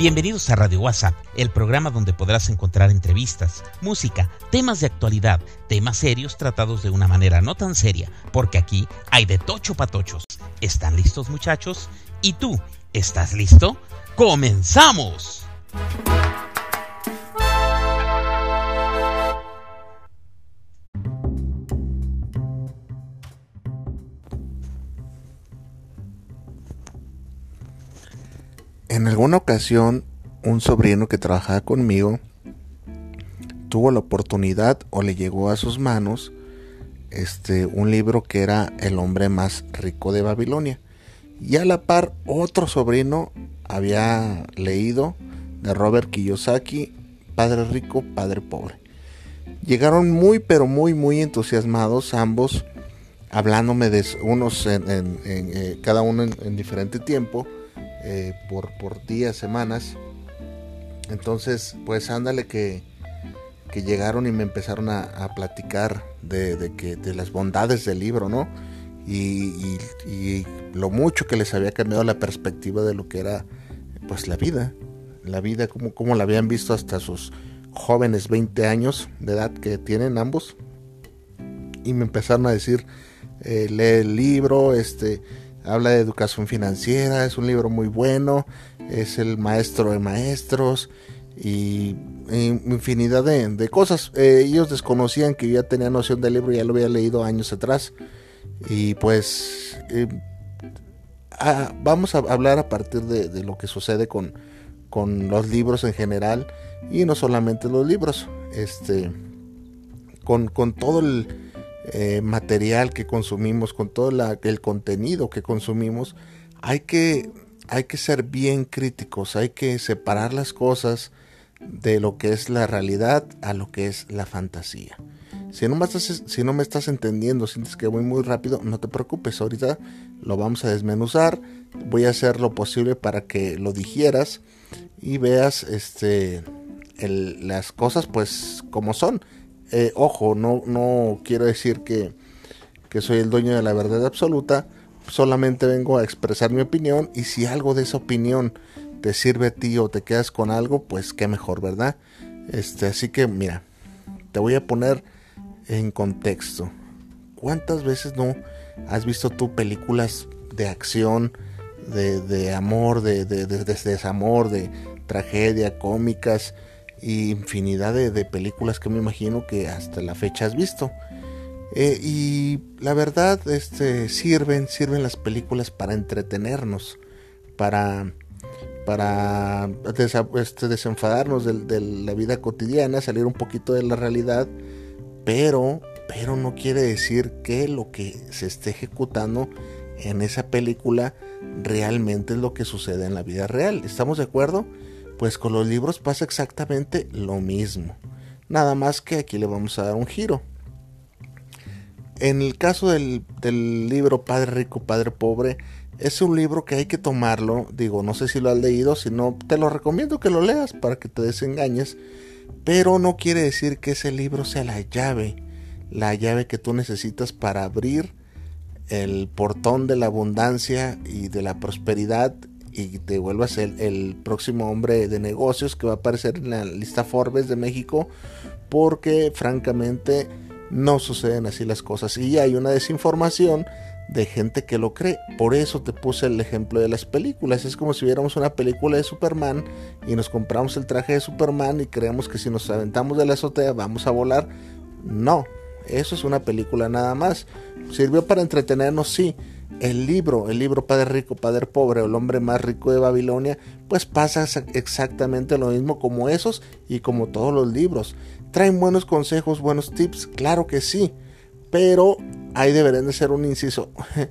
Bienvenidos a Radio WhatsApp, el programa donde podrás encontrar entrevistas, música, temas de actualidad, temas serios tratados de una manera no tan seria, porque aquí hay de tocho patochos. ¿Están listos muchachos? ¿Y tú? ¿Estás listo? ¡Comenzamos! En alguna ocasión, un sobrino que trabajaba conmigo tuvo la oportunidad o le llegó a sus manos este un libro que era El hombre más rico de Babilonia. Y a la par otro sobrino había leído de Robert Kiyosaki Padre rico, padre pobre. Llegaron muy pero muy muy entusiasmados ambos hablándome de unos en, eh, cada uno en diferente tiempo eh, por, días, semanas. Entonces, pues ándale que, que llegaron y me empezaron a, platicar de, que, de las bondades del libro, ¿no? Y, y, lo mucho que les había cambiado la perspectiva de lo que era pues la vida. La vida, como, como la habían visto hasta sus jóvenes 20 años de edad que tienen ambos. Y me empezaron a decir, eh, lee el libro, este, habla de educación financiera, es un libro muy bueno, es el maestro de maestros y, infinidad de, cosas. Eh, ellos desconocían que yo ya tenía noción del libro, ya lo había leído años atrás y pues eh, vamos a hablar a partir de, lo que sucede con, con los libros en general y no solamente los libros, este, con, con todo el eh, material que consumimos, con todo el contenido que consumimos, hay que, hay que ser bien críticos, hay que separar las cosas de lo que es la realidad a lo que es la fantasía. Si no, me estás, entendiendo, sientes que voy muy rápido, no te preocupes, ahorita lo vamos a desmenuzar, voy a hacer lo posible para que lo digieras y veas este, las cosas pues como son. Eh, ojo, no, no quiero decir que, soy el dueño de la verdad absoluta, solamente vengo a expresar mi opinión y si algo de esa opinión te sirve a ti o te quedas con algo, pues qué mejor, ¿verdad? Este, así que mira, te voy a poner en contexto. ¿Cuántas veces no has visto tú películas de acción, de, amor, de, de, de, desamor, de tragedia, cómicas? Y infinidad de, películas que me imagino que hasta la fecha has visto. Eh, y la verdad, este, sirven, sirven las películas para entretenernos, para, para este, desenfadarnos de, la vida cotidiana, salir un poquito de la realidad, pero, pero no quiere decir que lo que se esté ejecutando en esa película realmente es lo que sucede en la vida real. ¿Estamos de acuerdo? Pues con los libros pasa exactamente lo mismo. Nada más que aquí le vamos a dar un giro. En el caso del, libro Padre Rico, Padre Pobre, es un libro que hay que tomarlo. Digo, no sé si lo has leído, si no, te lo recomiendo que lo leas para que te desengañes. Pero no quiere decir que ese libro sea la llave, la llave que tú necesitas para abrir el portón de la abundancia y de la prosperidad y te vuelvas el, el próximo hombre de negocios que va a aparecer en la lista Forbes de México porque francamente no suceden así las cosas y hay una desinformación de gente que lo cree. Por eso te puse el ejemplo de las películas. Es como si viéramos una película de Superman y nos compramos el traje de Superman y creemos que si nos aventamos de la azotea vamos a volar. No, eso es una película nada más. Sirvió para entretenernos, sí el libro, el libro Padre Rico, Padre Pobre, el hombre más rico de Babilonia, pues pasa exactamente lo mismo como esos y como todos los libros. ¿Traen buenos consejos, buenos tips? Claro que sí, pero ahí deberían de ser un inciso.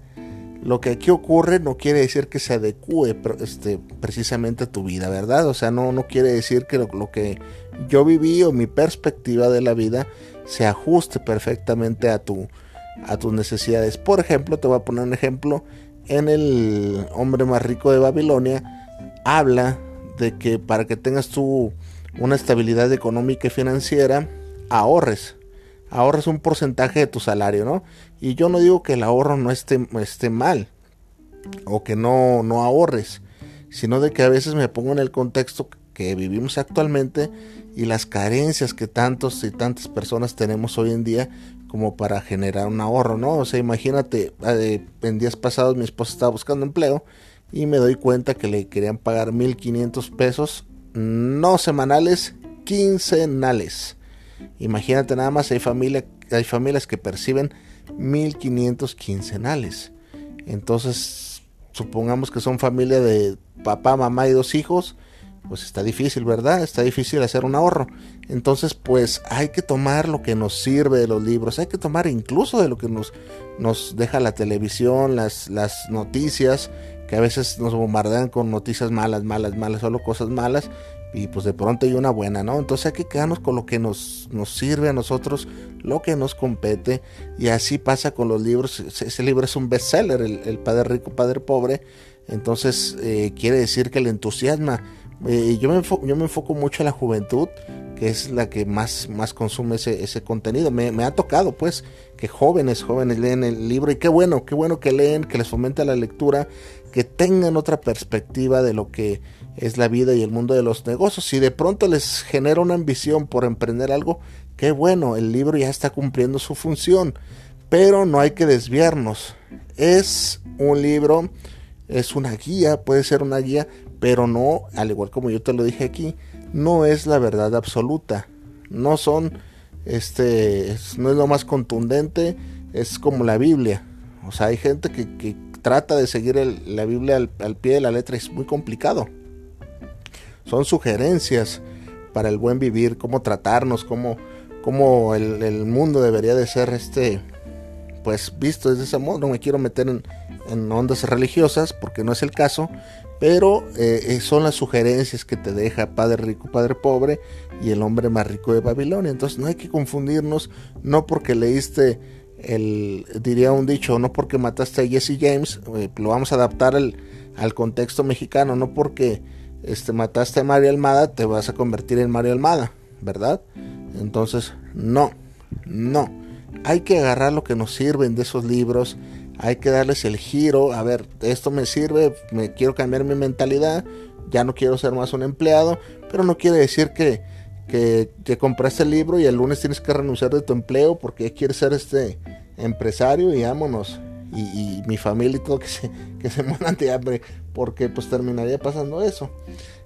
lo que aquí ocurre no quiere decir que se adecue este, precisamente a tu vida, ¿verdad? O sea, no, no quiere decir que lo, lo que yo viví o mi perspectiva de la vida se ajuste perfectamente a tu a tus necesidades. Por ejemplo, te voy a poner un ejemplo. En el hombre más rico de Babilonia habla de que para que tengas tú una estabilidad económica y financiera, ahorres. Ahorres un porcentaje de tu salario, ¿no? Y yo no digo que el ahorro no esté, esté mal o que no, no ahorres. sino de que a veces me pongo en el contexto que vivimos actualmente y las carencias que tantos y tantas personas tenemos hoy en día como para generar un ahorro, ¿no? O sea, imagínate, eh, en días pasados mi esposa estaba buscando empleo y me doy cuenta que le querían pagar 1500 pesos, no semanales, quincenales. Imagínate nada más, hay, hay familias que perciben 1500 quincenales. Entonces, supongamos que son familia de papá, mamá y dos hijos, pues está difícil, ¿verdad? Está difícil hacer un ahorro. Entonces, pues hay que tomar lo que nos sirve de los libros, hay que tomar incluso de lo que nos, nos deja la televisión, las, las noticias, que a veces nos bombardean con noticias malas, malas, malas, solo cosas malas, y pues de pronto hay una buena, ¿no? Entonces hay que quedarnos con lo que nos, nos sirve a nosotros, lo que nos compete, y así pasa con los libros. Ese libro es un bestseller, el, el Padre Rico, Padre Pobre, entonces eh, quiere decir que le entusiasma eh, yo, me yo me enfoco mucho en la juventud, que es la que más, más consume ese, ese contenido. Me, me, ha tocado, pues, que jóvenes, jóvenes leen el libro y qué bueno, qué bueno que leen, que les fomenta la lectura, que tengan otra perspectiva de lo que es la vida y el mundo de los negocios. Si de pronto les genera una ambición por emprender algo, qué bueno, el libro ya está cumpliendo su función, pero no hay que desviarnos. Es un libro, es una guía, puede ser una guía, pero no, al igual como yo te lo dije aquí, no es la verdad absoluta. No son, este, no es lo más contundente, es como la Biblia. O sea, hay gente que, trata de seguir la Biblia al, pie de la letra es muy complicado. Son sugerencias para el buen vivir, cómo tratarnos, cómo, cómo el, mundo debería de ser este, pues visto desde ese modo. No me quiero meter en, en ondas religiosas porque no es el caso, pero eh, eh, son las sugerencias que te deja Padre Rico, Padre Pobre y el hombre más rico de Babilonia. Entonces no hay que confundirnos, no porque leíste el, diría un dicho, no porque mataste a Jesse James, eh, lo vamos a adaptar al, al, contexto mexicano, no porque este, mataste a Mario Almada, te vas a convertir en Mario Almada, ¿verdad? Entonces, no, no. Hay que agarrar lo que nos sirven de esos libros, hay que darles el giro, a ver, esto me sirve, me quiero cambiar mi mentalidad, ya no quiero ser más un empleado, pero no quiere decir que, que, que compraste el libro y el lunes tienes que renunciar de tu empleo porque quieres ser este empresario y vámonos. Y, mi familia y todo que se, que se mueran de hambre porque pues terminaría pasando eso.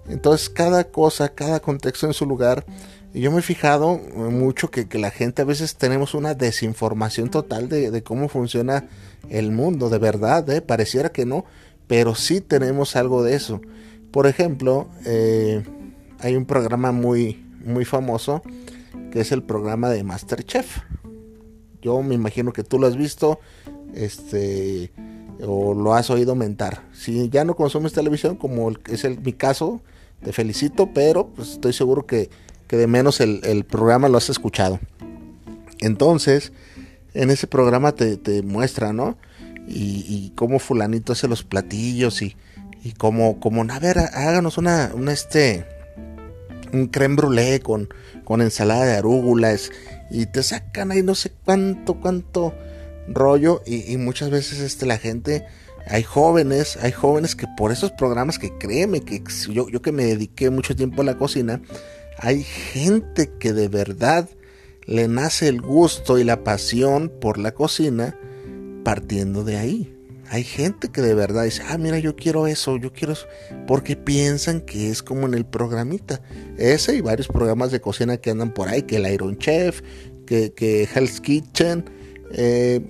Entonces cada cosa, cada contexto en su lugar y yo me he fijado mucho que, la gente a veces tenemos una desinformación total de, cómo funciona el mundo, de verdad, ¿eh? pareciera que no, pero sí tenemos algo de eso. Por ejemplo, eh, hay un programa muy, muy famoso que es el programa de Masterchef. Yo me imagino que tú lo has visto, este, o lo has oído mentar. Si ya no consumes televisión, como es el, mi caso, te felicito, pero pues, estoy seguro que que de menos el, programa lo has escuchado. Entonces, en ese programa te, te muestra, ¿no? Y, cómo fulanito hace los platillos y, y cómo, como, a ver, háganos una, una este, un creme brûlée con, con ensalada de arúgulas y te sacan ahí no sé cuánto, cuánto rollo y, y, muchas veces este, la gente, hay jóvenes, hay jóvenes que por esos programas que créeme que yo, yo que me dediqué mucho tiempo a la cocina, hay gente que de verdad le nace el gusto y la pasión por la cocina partiendo de ahí. Hay gente que de verdad dice, ah, mira, yo quiero eso, yo quiero eso, porque piensan que es como en el programita. Ese y varios programas de cocina que andan por ahí, que el Iron Chef, que, que Hell's Kitchen, eh,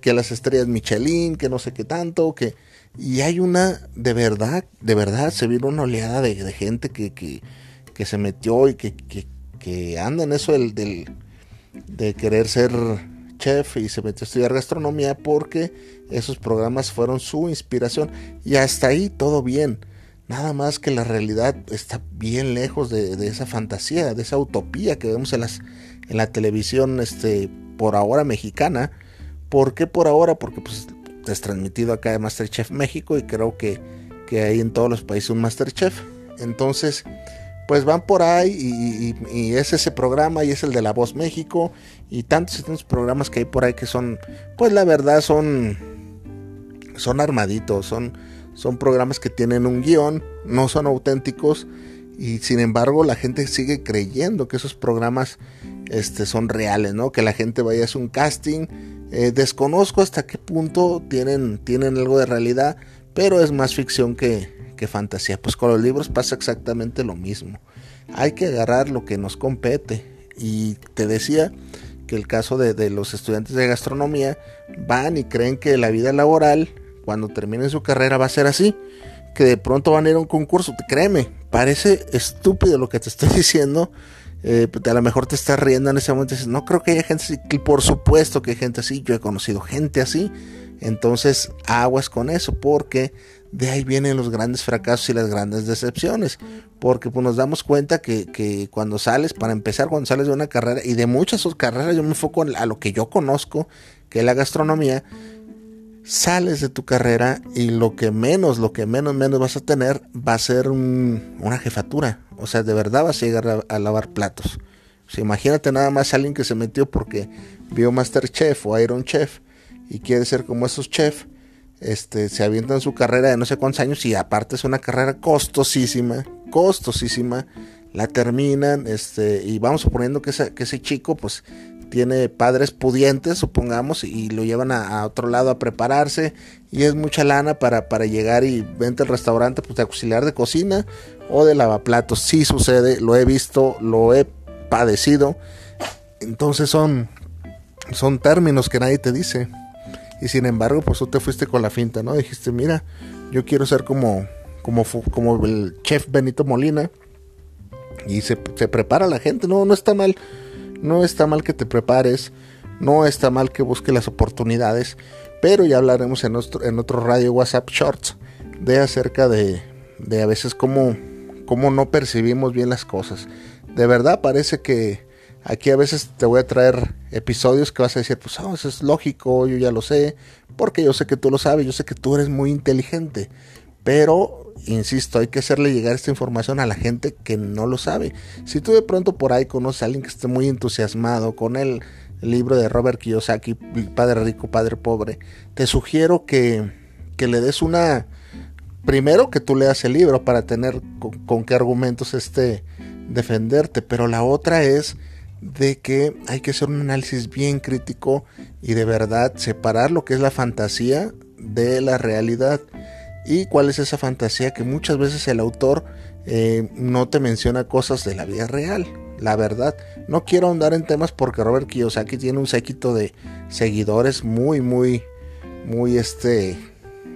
que las estrellas Michelin, que no sé qué tanto, que... Y hay una, de verdad, de verdad, se vino una oleada de, de gente que, que que se metió y que, que, anda en eso del, de querer ser chef y se metió a estudiar gastronomía porque esos programas fueron su inspiración y hasta ahí todo bien. Nada más que la realidad está bien lejos de, esa fantasía, de esa utopía que vemos en, las, en la televisión este, por ahora mexicana. ¿Por qué por ahora? Porque pues es transmitido acá de Masterchef México y creo que, que hay en todos los países un Masterchef. Entonces, pues van por ahí y, es ese programa y es el de La Voz México y tantos y tantos programas que hay por ahí que son, pues la verdad son, son armaditos, son, son programas que tienen un guion, no son auténticos y sin embargo la gente sigue creyendo que esos programas este, son reales, ¿no? Que la gente vaya a hacer un casting. Eh, desconozco hasta qué punto tienen, tienen algo de realidad, pero es más ficción que, que fantasía. Pues con los libros pasa exactamente lo mismo. Hay que agarrar lo que nos compete. Y te decía que el caso de, de los estudiantes de gastronomía van y creen que la vida laboral, cuando terminen su carrera, va a ser así que de pronto van a ir a un concurso. Créeme, parece estúpido lo que te estoy diciendo. Eh, a lo mejor te estás riendo en ese momento y dices, no creo que haya gente así. por supuesto que hay gente así. Yo he conocido gente así. Entonces, aguas con eso, porque de ahí vienen los grandes fracasos y las grandes decepciones. Porque pues, nos damos cuenta que, que, cuando sales, para empezar, cuando sales de una carrera, y de muchas carreras, yo me enfoco a lo que yo conozco, que es la gastronomía, sales de tu carrera y lo que menos, lo que menos, menos vas a tener va a ser una jefatura. O sea, de verdad vas a llegar a, lavar platos. Imagínate nada más alguien que se metió porque vio Masterchef o Iron Chef y quiere ser como esos chefs. Este, se avientan su carrera de no sé cuántos años y aparte es una carrera costosísima, costosísima, la terminan, este, y vamos suponiendo que, que ese chico pues tiene padres pudientes, supongamos, y lo llevan a, otro lado a prepararse, y es mucha lana para, para llegar y vente al restaurante pues, de auxiliar de cocina o de lavaplatos. Sí sucede, lo he visto, lo he padecido. Entonces son, son términos que nadie te dice. Y sin embargo, pues tú te fuiste con la finta, ¿no? Dijiste, mira, yo quiero ser como, como, como el chef Benito Molina. Y se, se prepara la gente, no, no está mal no está mal que te prepares, no está mal que busques las oportunidades, pero ya hablaremos en, en otro radio WhatsApp Shorts de acerca de, de a veces cómo, cómo no percibimos bien las cosas. De verdad parece que aquí a veces te voy a traer episodios que vas a decir, pues oh, eso es lógico, yo ya lo sé, porque yo sé que tú lo sabes, yo sé que tú eres muy inteligente, pero insisto, hay que hacerle llegar esta información a la gente que no lo sabe. Si tú de pronto por ahí conoces a alguien que esté muy entusiasmado con el, libro de Robert Kiyosaki, Padre Rico, Padre Pobre, te sugiero que, que le des una... Primero que tú leas el libro para tener con, qué argumentos este defenderte, pero la otra es de que hay que hacer un análisis bien crítico y de verdad separar lo que es la fantasía de la realidad y cuál es esa fantasía que muchas veces el autor eh, no te menciona cosas de la vida real. La verdad, no quiero ahondar en temas porque Robert Kiyosaki tiene un séquito de seguidores muy, muy, muy este,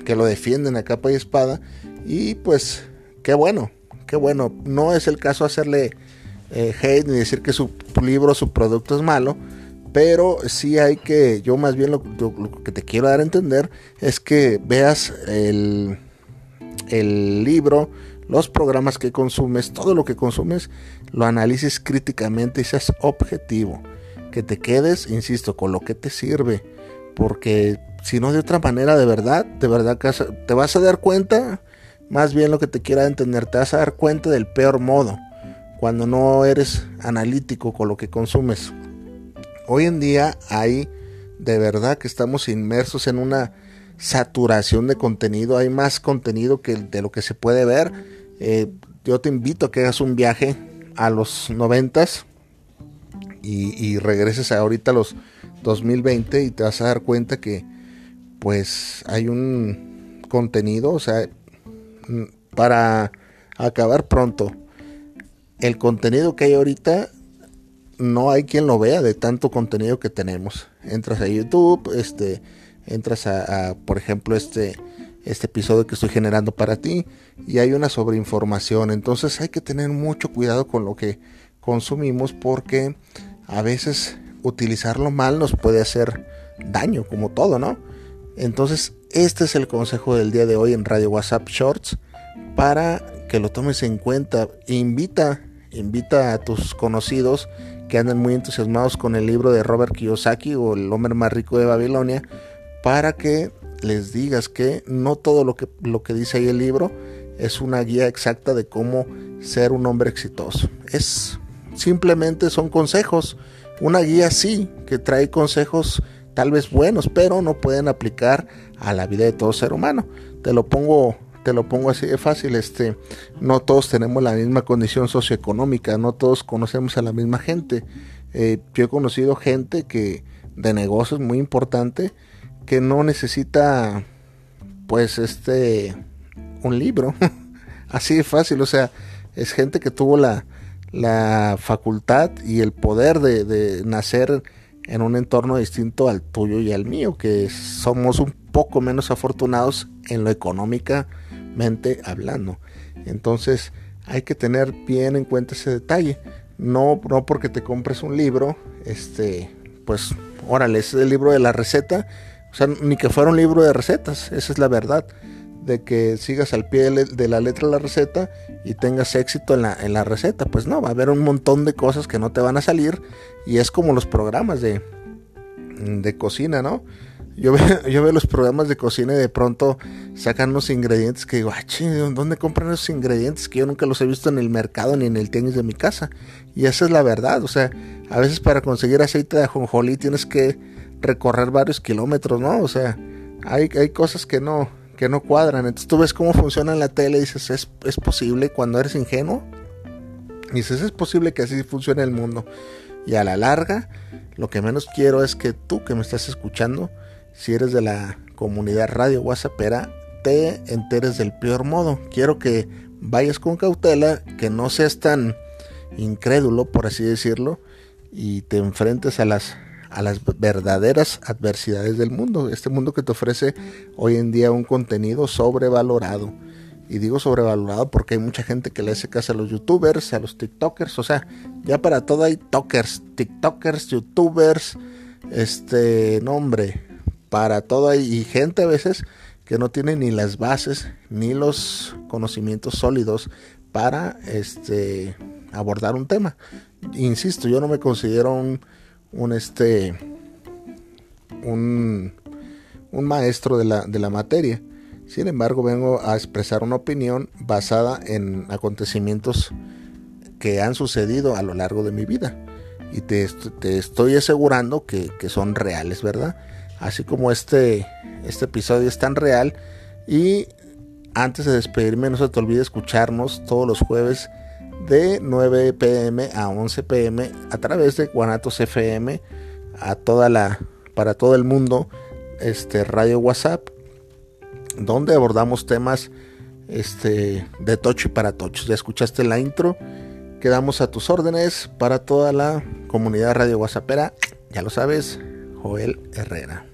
que lo defienden a capa y espada. Y pues, qué bueno, qué bueno. No es el caso hacerle eh, hate ni decir que su libro, su producto es malo pero sí hay que, yo más bien lo, que te quiero dar a entender es que veas el, el libro, los programas que consumes, todo lo que consumes, lo analices críticamente y seas objetivo. Que te quedes, insisto, con lo que te sirve. Porque si no de otra manera, de verdad, de verdad te vas a dar cuenta, más bien lo que te quiera entender, te vas a dar cuenta del peor modo. Cuando no eres analítico con lo que consumes. Hoy en día hay de verdad que estamos inmersos en una saturación de contenido, hay más contenido que de lo que se puede ver. Eh, yo te invito a que hagas un viaje a los noventas y, y regreses ahorita a los 2020 y te vas a dar cuenta que pues hay un contenido, o sea, para acabar pronto, el contenido que hay ahorita no hay quien lo vea de tanto contenido que tenemos. Entras a YouTube, este, entras a, por ejemplo, este, este episodio que estoy generando para ti y hay una sobreinformación. Entonces hay que tener mucho cuidado con lo que consumimos porque a veces utilizarlo mal nos puede hacer daño, como todo, ¿no? Entonces, este es el consejo del día de hoy en Radio WhatsApp Shorts para que lo tomes en cuenta. Invita, invita a tus conocidos que andan muy entusiasmados con el libro de Robert Kiyosaki o El hombre más rico de Babilonia, para que les digas que no todo lo que, lo que dice ahí el libro es una guía exacta de cómo ser un hombre exitoso. Es simplemente son consejos. Una guía sí, que trae consejos tal vez buenos, pero no pueden aplicar a la vida de todo ser humano. Te lo pongo te lo pongo así de fácil, este, no todos tenemos la misma condición socioeconómica, no todos conocemos a la misma gente. Eh, yo he conocido gente que de negocios muy importante que no necesita, pues, este, un libro, así de fácil, o sea, es gente que tuvo la, la facultad y el poder de, de nacer en un entorno distinto al tuyo y al mío, que somos un poco menos afortunados en lo hablando. Entonces hay que tener bien en cuenta ese detalle. No, no porque te compres un libro, este, pues, órale, es el libro de la receta. O sea, ni que fuera un libro de recetas, esa es la verdad. De que sigas al pie de la letra de la receta y tengas éxito en la, en la receta. Pues no, va a haber un montón de cosas que no te van a salir. Y es como los programas de, de cocina, ¿no? Yo veo, yo veo los programas de cocina y de pronto sacan unos ingredientes que digo, ah, ¿dónde compran esos ingredientes? Que yo nunca los he visto en el mercado ni en el tenis de mi casa. Y esa es la verdad, o sea, a veces para conseguir aceite de ajonjolí tienes que recorrer varios kilómetros, ¿no? O sea, hay, hay cosas que no, que no cuadran. Entonces tú ves cómo funciona en la tele y dices, ¿es, es posible cuando eres ingenuo? Dices, es posible que así funcione el mundo. Y a la larga, lo que menos quiero es que tú que me estás escuchando, si eres de la comunidad radio WhatsAppera, te enteres del peor modo. Quiero que vayas con cautela, que no seas tan incrédulo, por así decirlo, y te enfrentes a las a las verdaderas adversidades del mundo, este mundo que te ofrece hoy en día un contenido sobrevalorado. Y digo sobrevalorado porque hay mucha gente que le hace caso a los youtubers, a los tiktokers, o sea, ya para todo hay tokers, tiktokers, youtubers, este, nombre, para todo hay gente a veces que no tiene ni las bases ni los conocimientos sólidos para este abordar un tema. Insisto, yo no me considero un, un este un, un maestro de la, de la materia. Sin embargo, vengo a expresar una opinión basada en acontecimientos que han sucedido a lo largo de mi vida. Y te, te estoy asegurando que, que son reales, ¿verdad? Así como este, este episodio es tan real. Y antes de despedirme, no se te olvide escucharnos todos los jueves de 9 pm a 11 pm a través de Guanatos FM a toda la para todo el mundo este radio WhatsApp donde abordamos temas este de tocho y para tochos. Ya escuchaste la intro. Quedamos a tus órdenes para toda la comunidad radio WhatsAppera. Ya lo sabes, Joel Herrera.